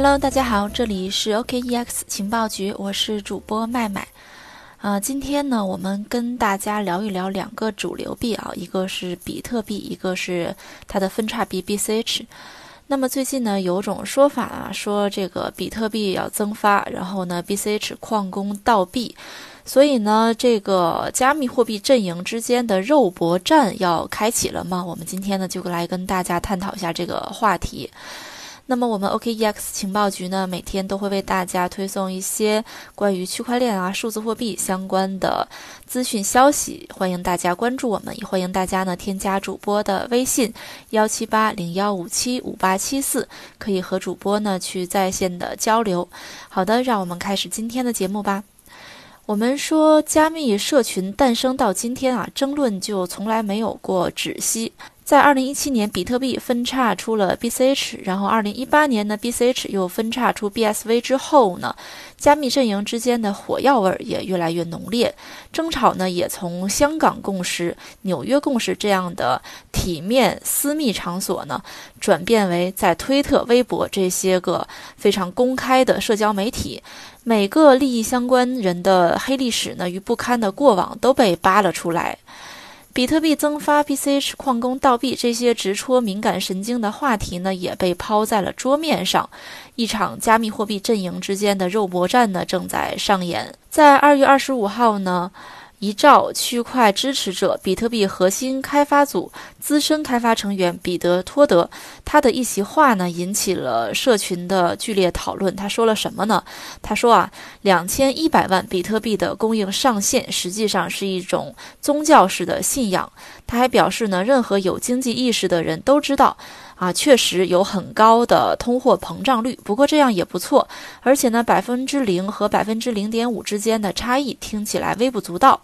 Hello，大家好，这里是 OKEX 情报局，我是主播麦麦。啊，今天呢，我们跟大家聊一聊两个主流币啊，一个是比特币，一个是它的分叉币 BCH。那么最近呢，有种说法啊，说这个比特币要增发，然后呢，BCH 矿工倒闭，所以呢，这个加密货币阵营之间的肉搏战要开启了吗？我们今天呢，就来跟大家探讨一下这个话题。那么我们 OKEX 情报局呢，每天都会为大家推送一些关于区块链啊、数字货币相关的资讯消息，欢迎大家关注我们，也欢迎大家呢添加主播的微信幺七八零幺五七五八七四，可以和主播呢去在线的交流。好的，让我们开始今天的节目吧。我们说，加密社群诞生到今天啊，争论就从来没有过止息。在二零一七年，比特币分叉出了 BCH，然后二零一八年呢，BCH 又分叉出 BSV 之后呢，加密阵营之间的火药味儿也越来越浓烈，争吵呢也从香港共识、纽约共识这样的体面私密场所呢，转变为在推特、微博这些个非常公开的社交媒体，每个利益相关人的黑历史呢与不堪的过往都被扒了出来。比特币增发、BCH 矿工倒闭这些直戳敏感神经的话题呢，也被抛在了桌面上。一场加密货币阵营之间的肉搏战呢，正在上演。在二月二十五号呢。一兆区块支持者、比特币核心开发组资深开发成员彼得·托德，他的一席话呢，引起了社群的剧烈讨论。他说了什么呢？他说啊，两千一百万比特币的供应上限实际上是一种宗教式的信仰。他还表示呢，任何有经济意识的人都知道。啊，确实有很高的通货膨胀率，不过这样也不错。而且呢，百分之零和百分之零点五之间的差异听起来微不足道。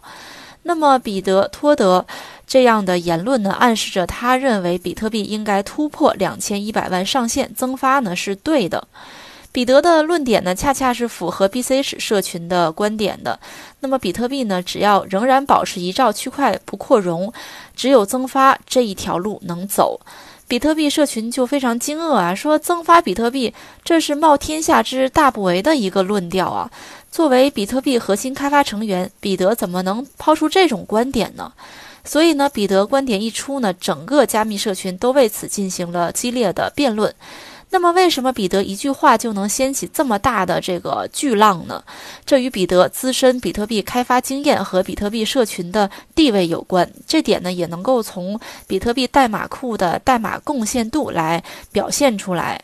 那么，彼得·托德这样的言论呢，暗示着他认为比特币应该突破两千一百万上限增发呢是对的。彼得的论点呢，恰恰是符合 BCH 社群的观点的。那么，比特币呢，只要仍然保持一兆区块不扩容，只有增发这一条路能走。比特币社群就非常惊愕啊，说增发比特币这是冒天下之大不韪的一个论调啊。作为比特币核心开发成员，彼得怎么能抛出这种观点呢？所以呢，彼得观点一出呢，整个加密社群都为此进行了激烈的辩论。那么，为什么彼得一句话就能掀起这么大的这个巨浪呢？这与彼得资深比特币开发经验和比特币社群的地位有关。这点呢，也能够从比特币代码库的代码贡献度来表现出来。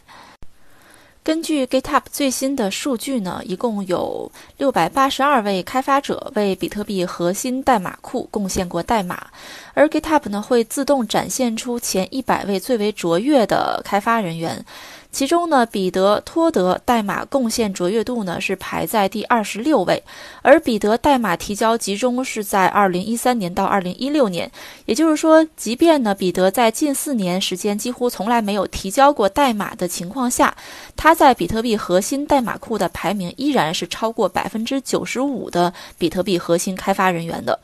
根据 GitHub 最新的数据呢，一共有六百八十二位开发者为比特币核心代码库贡献过代码，而 GitHub 呢会自动展现出前一百位最为卓越的开发人员。其中呢，彼得·托德代码贡献卓越度呢是排在第二十六位，而彼得代码提交集中是在二零一三年到二零一六年，也就是说，即便呢彼得在近四年时间几乎从来没有提交过代码的情况下，他在比特币核心代码库的排名依然是超过百分之九十五的比特币核心开发人员的。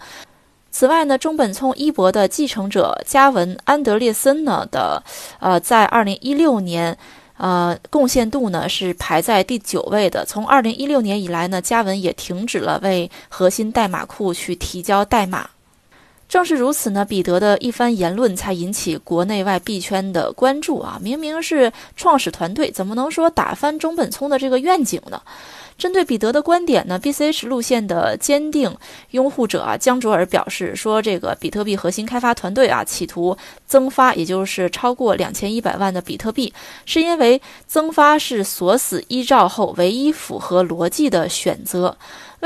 此外呢，中本聪一博的继承者加文·安德烈森呢的，呃，在二零一六年。呃，贡献度呢是排在第九位的。从二零一六年以来呢，嘉文也停止了为核心代码库去提交代码。正是如此呢，彼得的一番言论才引起国内外币圈的关注啊！明明是创始团队，怎么能说打翻中本聪的这个愿景呢？针对彼得的观点呢，BCH 路线的坚定拥护者啊江卓尔表示说，这个比特币核心开发团队啊企图增发，也就是超过两千一百万的比特币，是因为增发是锁死一兆后唯一符合逻辑的选择。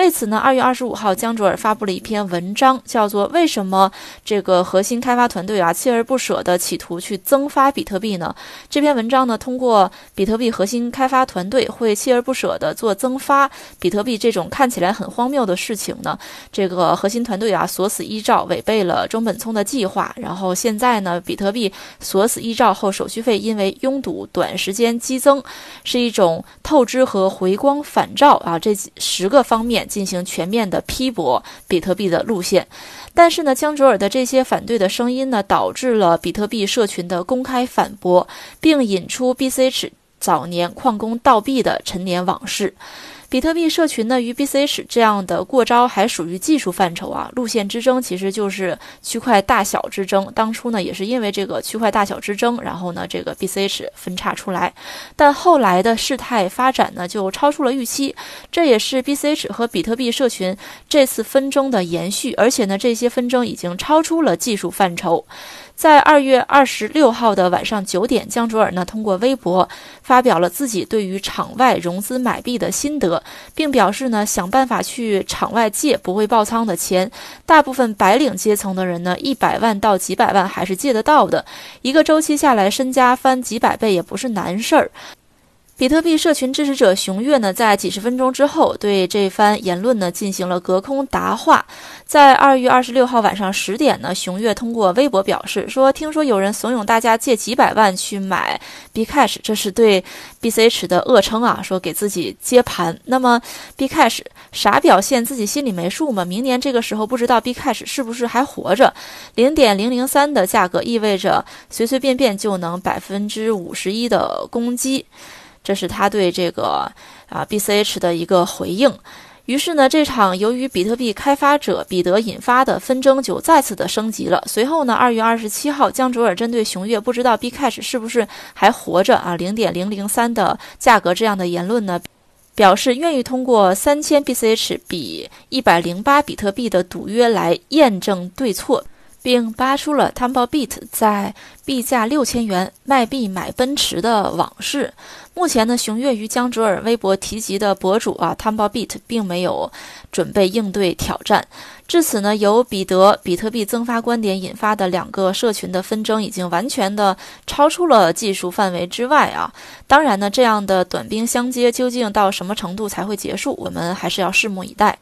为此呢，二月二十五号，江卓尔发布了一篇文章，叫做《为什么这个核心开发团队啊锲而不舍地企图去增发比特币呢？这篇文章呢，通过比特币核心开发团队会锲而不舍地做增发比特币这种看起来很荒谬的事情呢，这个核心团队啊锁死一兆，违背了中本聪的计划。然后现在呢，比特币锁死一兆后，手续费因为拥堵短时间激增，是一种透支和回光返照啊这十个方面。进行全面的批驳比特币的路线，但是呢，江卓尔的这些反对的声音呢，导致了比特币社群的公开反驳，并引出 BCH 早年矿工盗币的陈年往事。比特币社群呢，与 BCH 这样的过招还属于技术范畴啊。路线之争其实就是区块大小之争。当初呢，也是因为这个区块大小之争，然后呢，这个 BCH 分叉出来。但后来的事态发展呢，就超出了预期。这也是 BCH 和比特币社群这次纷争的延续，而且呢，这些纷争已经超出了技术范畴。在二月二十六号的晚上九点，江卓尔呢通过微博发表了自己对于场外融资买币的心得，并表示呢想办法去场外借不会爆仓的钱。大部分白领阶层的人呢，一百万到几百万还是借得到的，一个周期下来身家翻几百倍也不是难事儿。比特币社群支持者熊月呢，在几十分钟之后对这番言论呢进行了隔空答话。在二月二十六号晚上十点呢，熊月通过微博表示说：“听说有人怂恿大家借几百万去买 Bcash，这是对 BCH 的恶称啊！说给自己接盘。那么 Bcash 啥表现，自己心里没数吗？明年这个时候不知道 Bcash 是不是还活着？零点零零三的价格意味着随随便便就能百分之五十一的攻击。”这是他对这个啊 BCH 的一个回应。于是呢，这场由于比特币开发者彼得引发的纷争就再次的升级了。随后呢，二月二十七号，江卓尔针对熊月不知道 Bcash 是不是还活着啊，零点零零三的价格这样的言论呢，表示愿意通过三千 BCH 比一百零八比特币的赌约来验证对错。并扒出了 Tumblebeat 在币价六千元卖币买奔驰的往事。目前呢，熊月与江卓尔微博提及的博主啊，Tumblebeat 并没有准备应对挑战。至此呢，由彼得比特币增发观点引发的两个社群的纷争，已经完全的超出了技术范围之外啊。当然呢，这样的短兵相接究竟到什么程度才会结束，我们还是要拭目以待。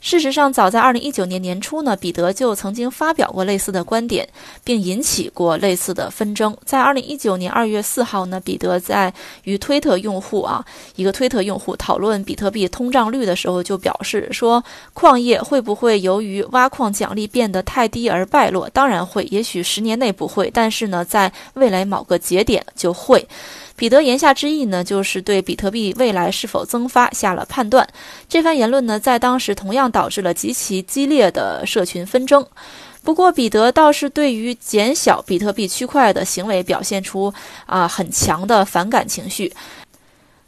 事实上，早在二零一九年年初呢，彼得就曾经发表过类似的观点，并引起过类似的纷争。在二零一九年二月四号呢，彼得在与推特用户啊一个推特用户讨论比特币通胀率的时候，就表示说，矿业会不会由于挖矿奖励变得太低而败落？当然会，也许十年内不会，但是呢，在未来某个节点就会。彼得言下之意呢，就是对比特币未来是否增发下了判断。这番言论呢，在当时同样导致了极其激烈的社群纷争。不过，彼得倒是对于减小比特币区块的行为表现出啊很强的反感情绪。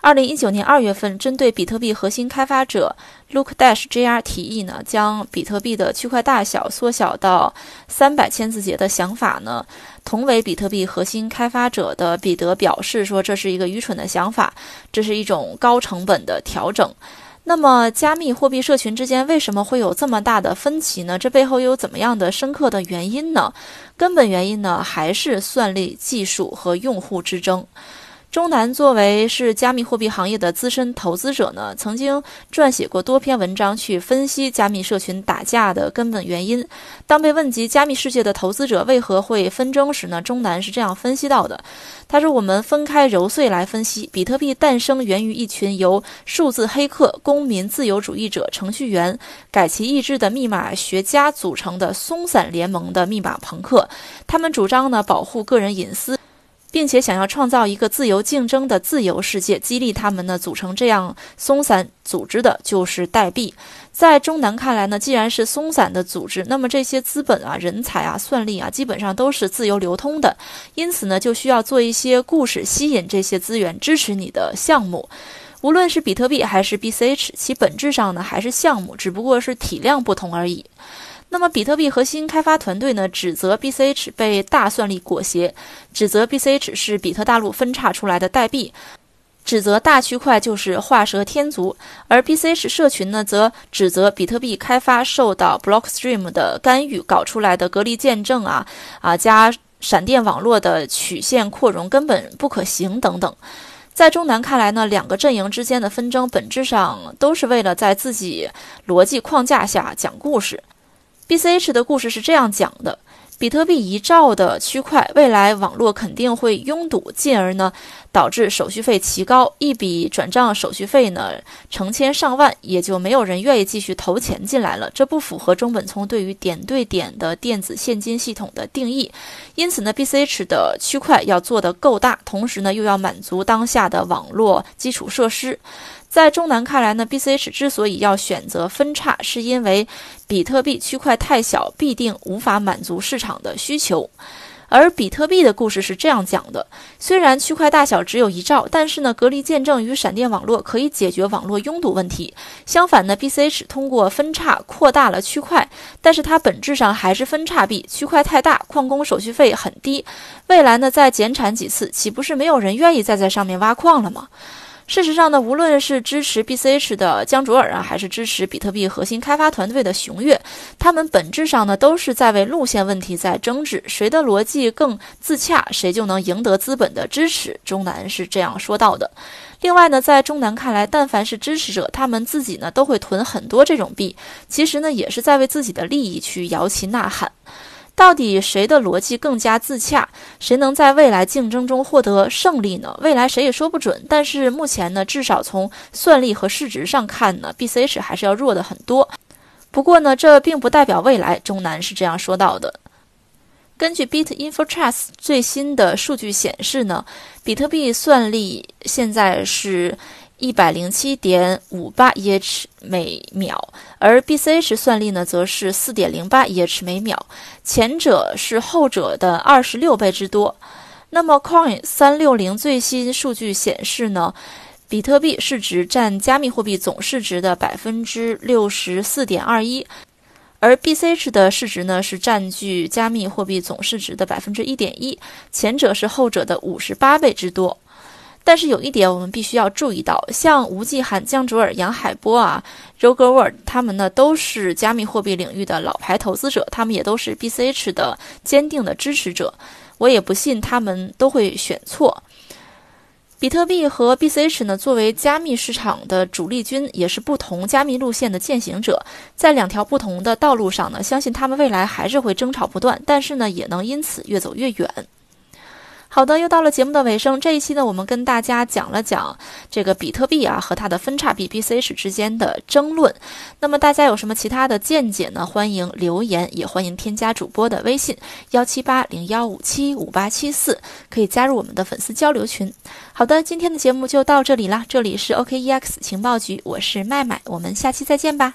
二零一九年二月份，针对比特币核心开发者 Luke Dash Jr 提议呢，将比特币的区块大小缩小到三百千字节的想法呢，同为比特币核心开发者的彼得表示说，这是一个愚蠢的想法，这是一种高成本的调整。那么，加密货币社群之间为什么会有这么大的分歧呢？这背后又有怎么样的深刻的原因呢？根本原因呢，还是算力技术和用户之争。钟南作为是加密货币行业的资深投资者呢，曾经撰写过多篇文章去分析加密社群打架的根本原因。当被问及加密世界的投资者为何会纷争时呢，钟南是这样分析到的：他说，我们分开揉碎来分析，比特币诞生源于一群由数字黑客、公民自由主义者、程序员、改其意志的密码学家组成的松散联盟的密码朋克，他们主张呢保护个人隐私。并且想要创造一个自由竞争的自由世界，激励他们呢组成这样松散组织的，就是代币。在中南看来呢，既然是松散的组织，那么这些资本啊、人才啊、算力啊，基本上都是自由流通的。因此呢，就需要做一些故事，吸引这些资源，支持你的项目。无论是比特币还是 BCH，其本质上呢还是项目，只不过是体量不同而已。那么，比特币核心开发团队呢，指责 BCH 被大算力裹挟，指责 BCH 是比特大陆分叉出来的代币，指责大区块就是画蛇添足，而 BCH 社群呢，则指责比特币开发受到 Blockstream 的干预，搞出来的隔离见证啊啊加闪电网络的曲线扩容根本不可行等等。在中南看来呢，两个阵营之间的纷争本质上都是为了在自己逻辑框架下讲故事。BCH 的故事是这样讲的比特币一兆的区块，未来网络肯定会拥堵，进而呢导致手续费奇高，一笔转账手续费呢成千上万，也就没有人愿意继续投钱进来了。这不符合中本聪对于点对点的电子现金系统的定义。因此呢，BCH 的区块要做得够大，同时呢又要满足当下的网络基础设施。在中南看来呢，BCH 之所以要选择分叉，是因为比特币区块太小，必定无法满足市场的需求。而比特币的故事是这样讲的：虽然区块大小只有一兆，但是呢，隔离见证与闪电网络可以解决网络拥堵问题。相反呢，BCH 通过分叉扩大了区块，但是它本质上还是分叉币，区块太大，矿工手续费很低。未来呢，再减产几次，岂不是没有人愿意再在上面挖矿了吗？事实上呢，无论是支持 BCH 的江卓尔啊，还是支持比特币核心开发团队的熊岳，他们本质上呢都是在为路线问题在争执，谁的逻辑更自洽，谁就能赢得资本的支持。中南是这样说到的。另外呢，在中南看来，但凡是支持者，他们自己呢都会囤很多这种币，其实呢也是在为自己的利益去摇旗呐喊。到底谁的逻辑更加自洽？谁能在未来竞争中获得胜利呢？未来谁也说不准。但是目前呢，至少从算力和市值上看呢，BCH 还是要弱的很多。不过呢，这并不代表未来。中南是这样说到的。根据 Bitinfotrust 最新的数据显示呢，比特币算力现在是。一百零七点五八 EH 每秒，而 BCH 算力呢，则是四点零八 EH 每秒，前者是后者的二十六倍之多。那么，Coin 三六零最新数据显示呢，比特币市值占加密货币总市值的百分之六十四点二一，而 BCH 的市值呢，是占据加密货币总市值的百分之一点一，前者是后者的五十八倍之多。但是有一点我们必须要注意到，像吴继涵、江卓尔、杨海波啊、Roger w o r d 他们呢都是加密货币领域的老牌投资者，他们也都是 BCH 的坚定的支持者。我也不信他们都会选错。比特币和 BCH 呢，作为加密市场的主力军，也是不同加密路线的践行者，在两条不同的道路上呢，相信他们未来还是会争吵不断，但是呢，也能因此越走越远。好的，又到了节目的尾声。这一期呢，我们跟大家讲了讲这个比特币啊和它的分叉币 BCH 之间的争论。那么大家有什么其他的见解呢？欢迎留言，也欢迎添加主播的微信幺七八零幺五七五八七四，可以加入我们的粉丝交流群。好的，今天的节目就到这里啦。这里是 OKEX 情报局，我是麦麦，我们下期再见吧。